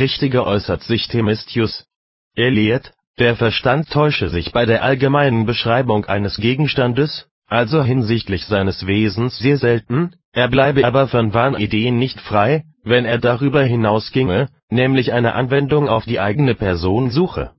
Richtige äußert sich Themistius. Er lehrt, der Verstand täusche sich bei der allgemeinen Beschreibung eines Gegenstandes, also hinsichtlich seines Wesens sehr selten, er bleibe aber von Wahnideen nicht frei, wenn er darüber hinausginge, nämlich eine Anwendung auf die eigene Person suche.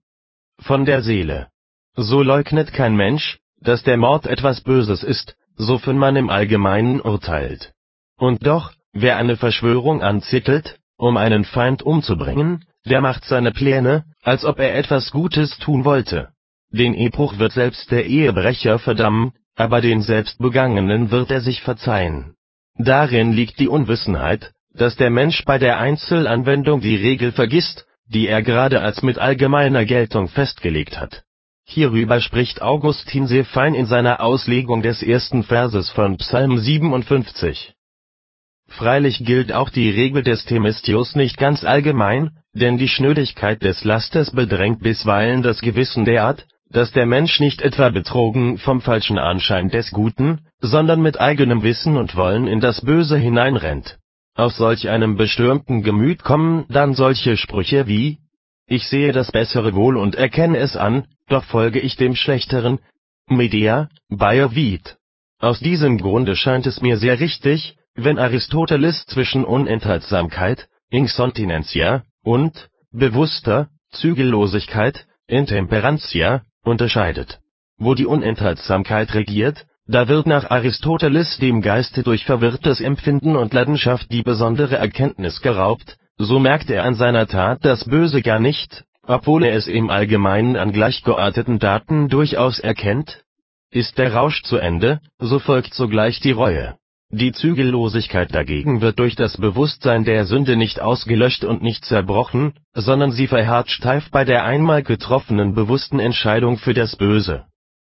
Von der Seele. So leugnet kein Mensch, dass der Mord etwas Böses ist, sofern man im Allgemeinen urteilt. Und doch, wer eine Verschwörung anzettelt, um einen Feind umzubringen, der macht seine Pläne, als ob er etwas Gutes tun wollte. Den Ehebruch wird selbst der Ehebrecher verdammen, aber den selbstbegangenen wird er sich verzeihen. Darin liegt die Unwissenheit, dass der Mensch bei der Einzelanwendung die Regel vergisst, die er gerade als mit allgemeiner Geltung festgelegt hat. Hierüber spricht Augustin sehr fein in seiner Auslegung des ersten Verses von Psalm 57. Freilich gilt auch die Regel des Themistius nicht ganz allgemein, denn die Schnödigkeit des Lasters bedrängt bisweilen das Gewissen derart, dass der Mensch nicht etwa betrogen vom falschen Anschein des Guten, sondern mit eigenem Wissen und Wollen in das Böse hineinrennt. Aus solch einem bestürmten Gemüt kommen dann solche Sprüche wie Ich sehe das Bessere wohl und erkenne es an, doch folge ich dem Schlechteren. Medea, Bayer. Aus diesem Grunde scheint es mir sehr richtig, wenn Aristoteles zwischen Unenthaltsamkeit, Incontinentia, und bewusster Zügellosigkeit, Intemperantia, unterscheidet. Wo die Unenthaltsamkeit regiert, da wird nach Aristoteles dem Geiste durch verwirrtes Empfinden und Leidenschaft die besondere Erkenntnis geraubt, so merkt er an seiner Tat das Böse gar nicht, obwohl er es im Allgemeinen an gleichgearteten Daten durchaus erkennt. Ist der Rausch zu Ende, so folgt sogleich die Reue. Die Zügellosigkeit dagegen wird durch das Bewusstsein der Sünde nicht ausgelöscht und nicht zerbrochen, sondern sie verharrt steif bei der einmal getroffenen bewussten Entscheidung für das Böse